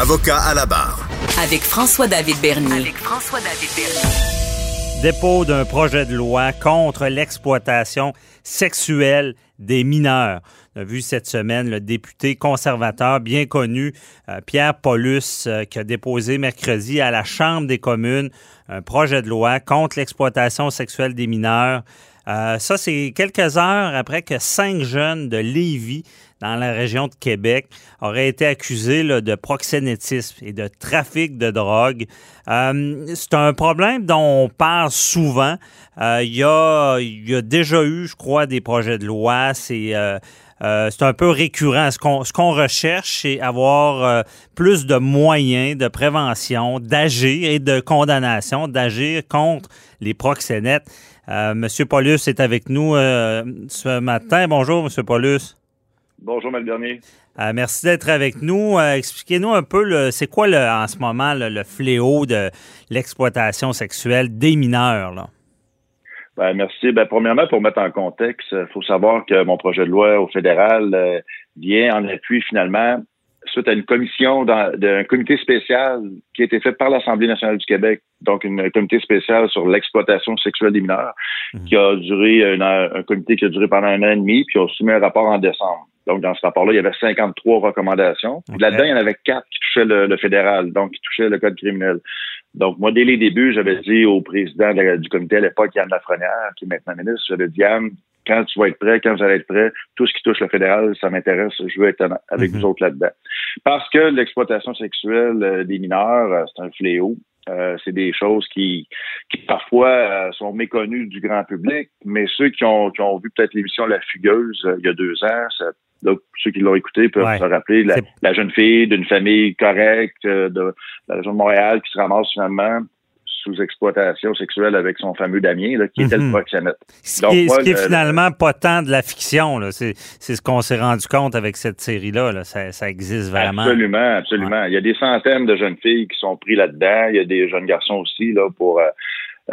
Avocat à la barre. Avec François-David Bernier. Avec François-David Bernier. Dépôt d'un projet de loi contre l'exploitation sexuelle des mineurs. On a vu cette semaine le député conservateur bien connu, euh, Pierre Paulus, euh, qui a déposé mercredi à la Chambre des communes un projet de loi contre l'exploitation sexuelle des mineurs. Euh, ça, c'est quelques heures après que cinq jeunes de Lévis, dans la région de Québec, auraient été accusés de proxénétisme et de trafic de drogue. Euh, c'est un problème dont on parle souvent. Euh, il, y a, y a déjà eu, je crois, des projets de loi. C'est c'est un peu récurrent. Ce qu'on, ce qu'on recherche, c'est avoir plus de moyens de prévention, d'agir et de condamnation, d'agir contre les proxénètes. Euh, Monsieur Paulus est avec nous euh, ce matin. Bonjour, Monsieur Paulus. Bonjour, M. Bernier. Euh, merci d'être avec nous. Expliquez-nous un peu, c'est quoi le, en ce moment le, fléau de l'exploitation sexuelle des mineurs? Là? Ben, merci. Ben, premièrement, pour mettre en contexte, il faut savoir que mon projet de loi au fédéral vient en appui finalement suite à une commission d'un comité spécial qui a été fait par l'Assemblée nationale du Québec, donc une comité spécial sur l'exploitation sexuelle des mineurs, mhm. qui a duré un comité qui a duré pendant un an et demi, puis a soumis un rapport en décembre. Donc, dans ce rapport-là, il y avait 53 recommandations. Là-dedans, il y en avait quatre qui touchaient le, fédéral, donc qui touchaient le code criminel. Donc, moi, dès les débuts, j'avais dit au président du comité à l'époque, Yann Lafrenière, qui est maintenant ministre, j'avais dit, Yann, quand tu vas être prêt, quand vous allez être prêt, tout ce qui touche le fédéral, ça m'intéresse, je veux être avec mhm. vous autres là-dedans. Parce que l'exploitation sexuelle euh, des mineurs, euh, c'est un fléau. Euh, c'est des choses qui, qui parfois sont méconnues du grand public, mais ceux qui ont, qui ont vu peut-être l'émission La Fugueuse il y a deux ans, donc, ceux qui l'ont écouté peuvent se rappeler la, la jeune fille d'une famille correcte de la région de Montréal qui se ramasse finalement sous exploitation sexuelle avec son fameux Damien, là, qui était le mhm. proxénète. Ce qui est, finalement pas tant de la fiction, c'est ce qu'on s'est rendu compte avec cette série-là. Ça, existe vraiment. Absolument, absolument. Il y a des centaines de jeunes filles qui sont prises là-dedans. Il y a des jeunes garçons aussi, là, pour. Euh,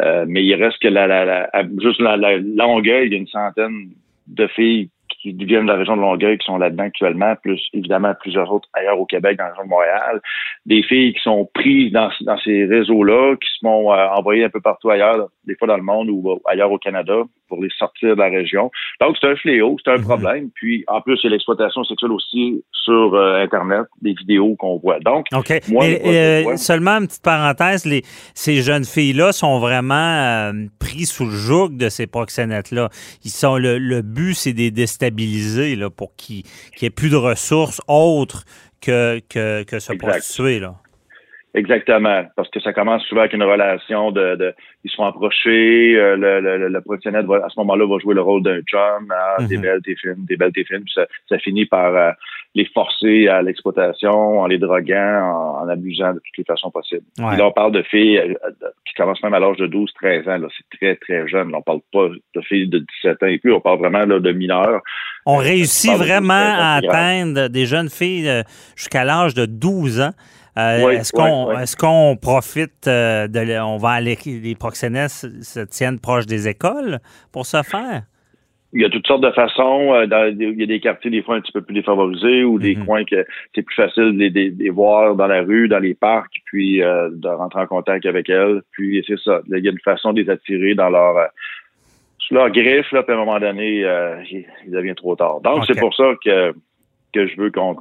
euh, mais il reste que la, la, la juste la, la Longueuil, il y a une centaine de filles qui viennent de la région de Longueuil qui sont là-dedans actuellement, plus évidemment plusieurs autres ailleurs au Québec, dans la région de Montréal. Des filles qui sont prises dans, ces réseaux-là, qui se font euh, envoyer un peu partout ailleurs, des fois dans le monde ou ailleurs au Canada, pour les sortir de la région. Donc, c'est un fléau, c'est un mhm. problème. Puis, en plus, a l'exploitation sexuelle aussi sur euh, Internet, des vidéos qu'on voit. Donc, OK. Euh, seulement une petite parenthèse, les, ces jeunes filles-là sont vraiment euh, pris sous le joug de ces proxénètes-là. Ils sont le, le but, c'est de les déstabiliser là, pour qu'il n'y ait plus de ressources autres que, que, que se prostituer. Là. Exactement, parce que ça commence souvent avec une relation de, de ils sont approchés, euh, le, le, le professionnel va, à ce moment-là va jouer le rôle d'un chum, ah, des mhm. belles, des films, des belles, des films, ça, ça finit par euh, les forcer à l'exploitation, en les droguant, en, abusant de toutes les façons possibles. là, on parle de filles euh, qui commencent même à l'âge de 12, 13 ans, c'est très, très jeune. On parle pas de filles de 17 ans et plus, on parle vraiment là, de mineurs. On réussit vraiment à atteindre des jeunes filles jusqu'à l'âge de 12 ans. Euh, est-ce qu'on est-ce qu'on profite euh, de on va aller les proxénètes se tiennent proches des écoles pour ce faire? Il y a toutes sortes de façons. Euh, il y a des quartiers des fois un petit peu plus défavorisés ou des mhm. coins que c'est plus facile de les, voir dans la rue, dans les parcs, puis de rentrer en contact avec elles. Puis c'est ça. Il y a une façon de les attirer dans leur sous leur griffe, là, puis à un moment donné, il, devient trop tard. Donc, c'est pour ça que je veux qu'on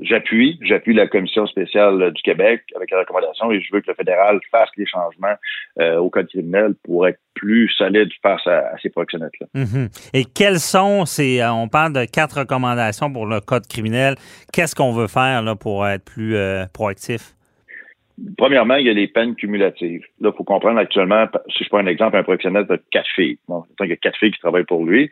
j'appuie, j'appuie la commission spéciale du Québec avec la recommandation et je veux que le fédéral fasse les changements euh, au code criminel pour être plus solide face à, ces proxénètes-là. Mm-hmm. Et quelles sont ces euh, on parle de quatre recommandations pour le code criminel. Qu'est-ce qu'on veut faire là, pour être plus euh, proactif? Premièrement, il y a les peines cumulatives. Là, il faut comprendre actuellement, si je prends un exemple, un proxénète de quatre filles. Bon, il y a quatre filles qui travaillent pour lui,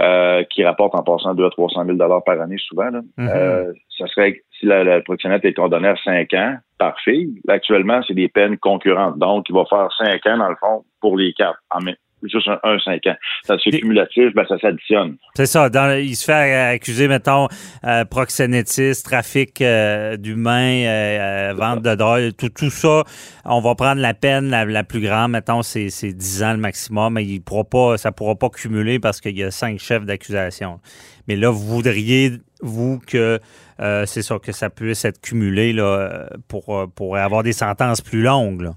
euh, qui rapportent en passant 200 à 300 000 par année souvent. Là. Mm-hmm. euh, ça serait, si la, la proxénète est condamnée à 5 ans par fille, actuellement, c'est des peines concurrentes. Donc, il va faire 5 ans, dans le fond, pour les quatre. En, juste un, un 5 ans. Ça se fait cumulatif, ben, ça s'additionne. C'est ça. Dans, il se fait accuser, mettons, euh, proxénétisme, trafic euh, d'humains, euh, vente de drogue, tout, tout ça. On va prendre la peine la, plus grande, mettons, c'est 10 ans le maximum, mais il pourra pas, ça ne pourra pas cumuler parce qu'il y a cinq chefs d'accusation. Mais là, vous voudriez, vous, que euh, c'est sûr que ça puisse être cumulé là, pour, pour avoir des sentences plus longues.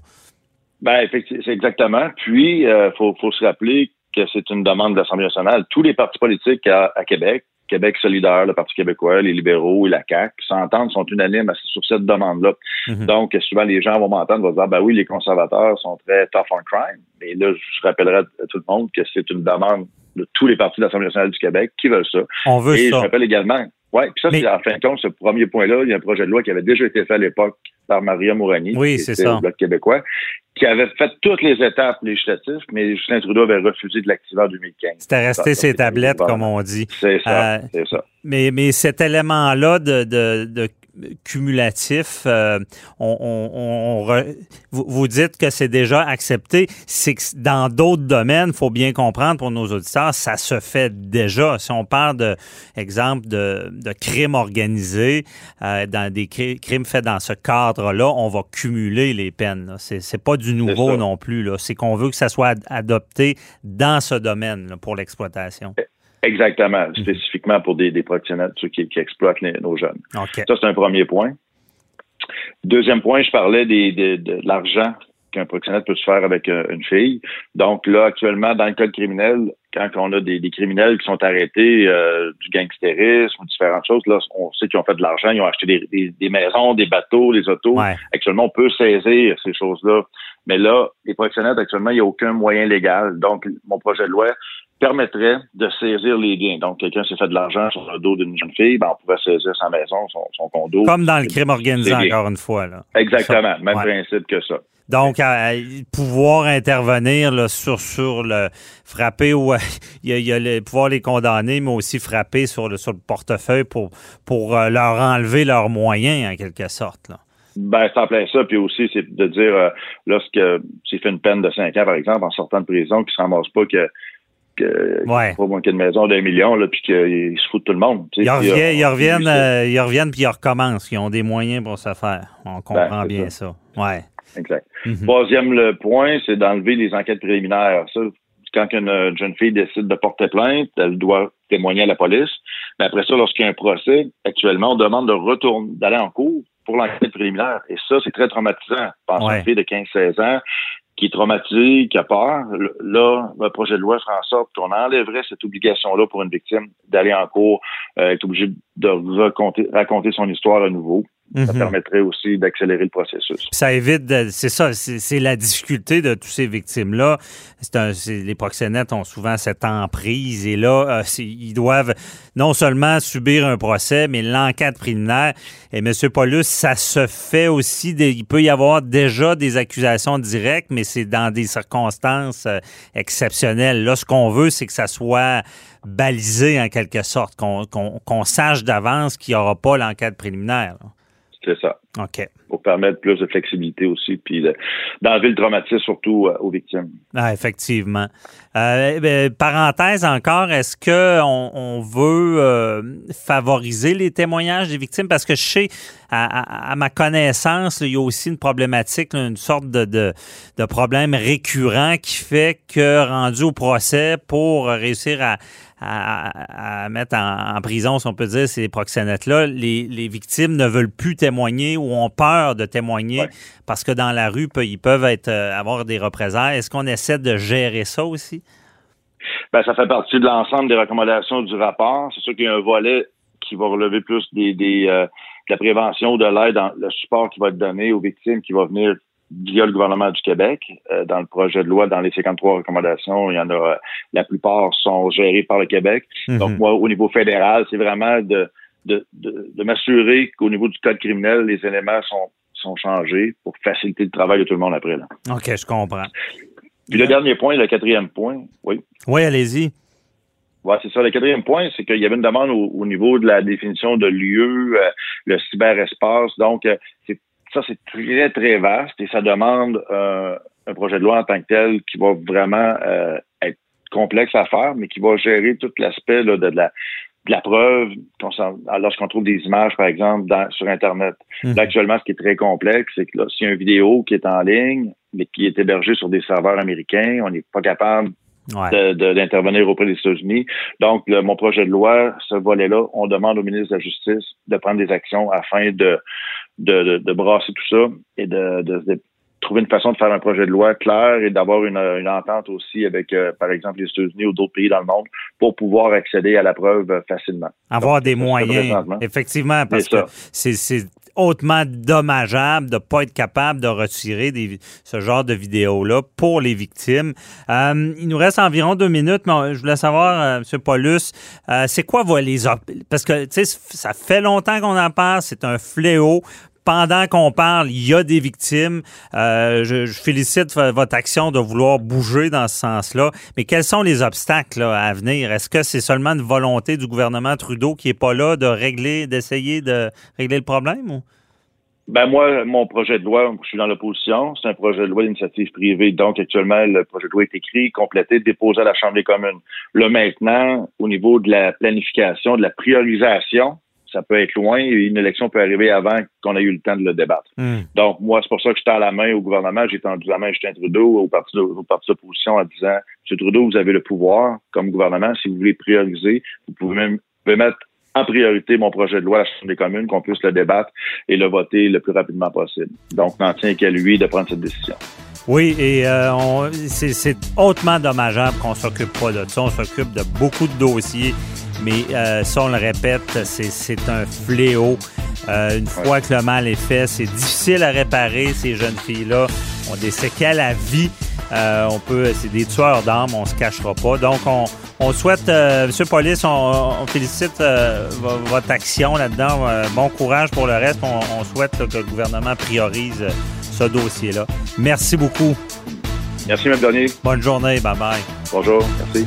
Ben, c'est exactement. Puis, il euh, faut, faut se rappeler que c'est une demande de l'Assemblée nationale. Tous les partis politiques à, Québec, Québec solidaire, le Parti québécois, les libéraux et la CAQ, s'entendent, sont unanimes sur cette demande-là. Mhm. Donc, souvent, les gens vont m'entendre, vont dire, ben oui, les conservateurs sont très tough on crime. Mais là, je rappellerai à tout le monde que c'est une demande de tous les partis de l'Assemblée nationale du Québec qui veulent ça. On veut et ça. je rappelle également, oui, puis ça, c'est en fin de compte, ce premier point-là, il y a un projet de loi qui avait déjà été fait à l'époque par Maria Mourani, oui, c'est ça. Bloc québécois, qui avait fait toutes les étapes législatives, mais Justin Trudeau avait refusé de l'activer en 2015. C'était resté ses tablettes, comme on dit. C'est ça, euh, c'est ça. Mais, mais cet élément-là de, de, de cumulatif. Euh, on, vous, dites que c'est déjà accepté. C'est que dans d'autres domaines, il faut bien comprendre pour nos auditeurs, ça se fait déjà. Si on parle de exemple de, de crimes organisés, euh, dans des crimes faits dans ce cadre-là, on va cumuler les peines. C'est, c'est pas du nouveau non plus. C'est qu'on veut que ça soit adopté dans ce domaine pour l'exploitation. Exactement, mhm. spécifiquement pour des, des proxénètes, ceux qui, exploitent nos jeunes. Ça, c'est un premier point. Deuxième point, je parlais des, de, l'argent qu'un proxénète peut se faire avec euh, une fille. Donc là, actuellement, dans le code criminel, quand on a des, criminels qui sont arrêtés euh, du gangstérisme ou différentes choses, là, on sait qu'ils ont fait de l'argent, ils ont acheté des, des, maisons, des bateaux, des autos. Actuellement, on peut saisir ces choses-là. Mais là, les proxénètes, actuellement, il n'y a aucun moyen légal. Donc, mon projet de loi permettrait de saisir les biens. Donc, quelqu'un s'est fait de l'argent sur le dos d'une jeune fille, ben, on pouvait saisir sa maison, son, condo. Comme dans le crime organisé, encore une fois. Là. Exactement, même principe que ça. Donc, pouvoir intervenir là, sur, sur le frapper ou il y a, le, pouvoir les condamner, mais aussi frapper sur le, sur le portefeuille pour, pour euh, leur enlever leurs moyens, en quelque sorte. Là. Ben, c'est en plein ça. Puis aussi, c'est de dire, euh, lorsque s'il fait une peine de 5 ans, par exemple, en sortant de prison, qu'il ne se ramasse pas que que ouais. pas manquer de maison d'un million là puis qu'ils se foutent tout le monde. Ils, reviennent, ils, reviennent, euh, ils reviennent puis ils recommencent. Ils ont des moyens pour se faire. On comprend ben, bien ça. Ouais. Exact. Mhm. Troisième le point, c'est d'enlever les enquêtes préliminaires. Ça, quand une jeune fille décide de porter plainte, elle doit témoigner à la police. Mais après ça, lorsqu'il y a un procès, actuellement, on demande de retourner, d'aller en cours pour l'enquête préliminaire. Et ça, c'est très traumatisant. Pense à une fille de 15-16 ans qui est traumatisé, qui a peur, là, le projet de loi fera en sorte qu'on enlèverait cette obligation-là pour une victime d'aller en cours, euh, être obligé de raconter son histoire à nouveau. Ça mhm. permettrait aussi d'accélérer le processus. Ça évite, c'est ça, c'est la difficulté de tous ces victimes-là. Les proxénètes ont souvent cette emprise et là, euh, ils doivent non seulement subir un procès, mais l'enquête préliminaire. Et M. Paulus, ça se fait aussi, il peut y avoir déjà des accusations directes, mais c'est dans des circonstances euh, exceptionnelles. Là, ce qu'on veut, c'est que ça soit balisé en quelque sorte, qu'on sache d'avance qu'il n'y aura pas l'enquête préliminaire. C'est ça. OK. Pour permettre plus de flexibilité aussi, puis d'enlever le traumatisme surtout euh, aux victimes. Ah, effectivement. Euh, ben, parenthèse encore, est-ce qu'on on veut euh, favoriser les témoignages des victimes? Parce que je sais, à, ma connaissance, il y a aussi une problématique, une sorte de, de, de, problème récurrent qui fait que rendu au procès, pour réussir à, à, mettre en, prison, si on peut dire, ces proxénètes-là, les, les, victimes ne veulent plus témoigner ou ont peur de témoigner parce que dans la rue, ils peuvent être, euh, avoir des représailles. Est-ce qu'on essaie de gérer ça aussi? Ben, ça fait partie de l'ensemble des recommandations du rapport. C'est sûr qu'il y a un volet qui va relever plus des, des euh, la prévention, de l'aide, le support qui va être donné aux victimes, qui va venir via le gouvernement du Québec. Euh, dans le projet de loi, dans les 53 recommandations, il y en a la plupart sont gérées par le Québec. Mhm. Donc, moi, au niveau fédéral, c'est vraiment de, de, de, m'assurer qu'au niveau du code criminel, les éléments sont, sont changés pour faciliter le travail de tout le monde après. Là. OK, je comprends. Puis le dernier point, le quatrième point, oui. Oui, allez-y. Oui, c'est ça. Le quatrième point, c'est qu'il y avait une demande au, niveau de la définition de lieu, euh, le cyberespace. Donc, euh, ça, c'est très, très vaste et ça demande euh, un projet de loi en tant que tel qui va vraiment être complexe à faire, mais qui va gérer tout l'aspect de, la, de la preuve lorsqu'on trouve des images, par exemple, sur Internet. Là, actuellement, ce qui est très complexe, c'est que s'il y a une vidéo qui est en ligne, mais qui est hébergée sur des serveurs américains, on n'est pas capable d'intervenir auprès des États-Unis. Donc, mon projet de loi, ce volet-là, on demande au ministre de la Justice de prendre des actions afin de, de, de, brasser tout ça et de, de, trouver une façon de faire un projet de loi clair et d'avoir une, une, entente aussi avec, euh, par exemple, les États-Unis ou d'autres pays dans le monde pour pouvoir accéder à la preuve facilement. Avoir des moyens, effectivement, parce que c'est hautement dommageable de ne pas être capable de retirer des, ce genre de vidéos-là pour les victimes. Euh, il nous reste environ deux minutes, mais je voulais savoir, euh, M. Paulus, euh, c'est quoi les... Parce que, ça fait longtemps qu'on en parle, c'est un fléau pendant qu'on parle, il y a des victimes. Euh, je, félicite votre action de vouloir bouger dans ce sens-là. Mais quels sont les obstacles à venir? Est-ce que c'est seulement une volonté du gouvernement Trudeau qui n'est pas là de régler, d'essayer de régler le problème? Ben moi, mon projet de loi, je suis dans l'opposition, c'est un projet de loi d'initiative privée. Donc, actuellement, le projet de loi est écrit, complété, déposé à la Chambre des communes. Là, maintenant, au niveau de la planification, de la priorisation, ça peut être loin et une élection peut arriver avant qu'on ait eu le temps de le débattre. Hmm. Donc, moi, c'est pour ça que je tends la main au gouvernement. J'ai tendu la main à Justin Trudeau, au parti, au parti d'opposition, en disant, M. Trudeau, vous avez le pouvoir comme gouvernement. Si vous voulez prioriser, vous pouvez même mettre en priorité mon projet de loi à la Chambre des communes, qu'on puisse le débattre et le voter le plus rapidement possible. Donc, n'en tient qu'à lui de prendre cette décision. Oui, et euh, c'est hautement dommageable qu'on s'occupe pas de ça. On s'occupe de beaucoup de dossiers mais euh, ça, on le répète, c'est un fléau. Euh, une fois que le mal est fait, c'est difficile à réparer. Ces jeunes filles-là ont des séquelles à vie. Euh, on peut, c'est des tueurs d'âmes, on se cachera pas. Donc, on, souhaite, Monsieur Police, on, félicite votre action là-dedans. bon courage pour le reste. On, souhaite que le gouvernement priorise ce dossier-là. Merci beaucoup. Merci, M. Dernier. Bonne journée. Bye bye. Bonjour. Merci.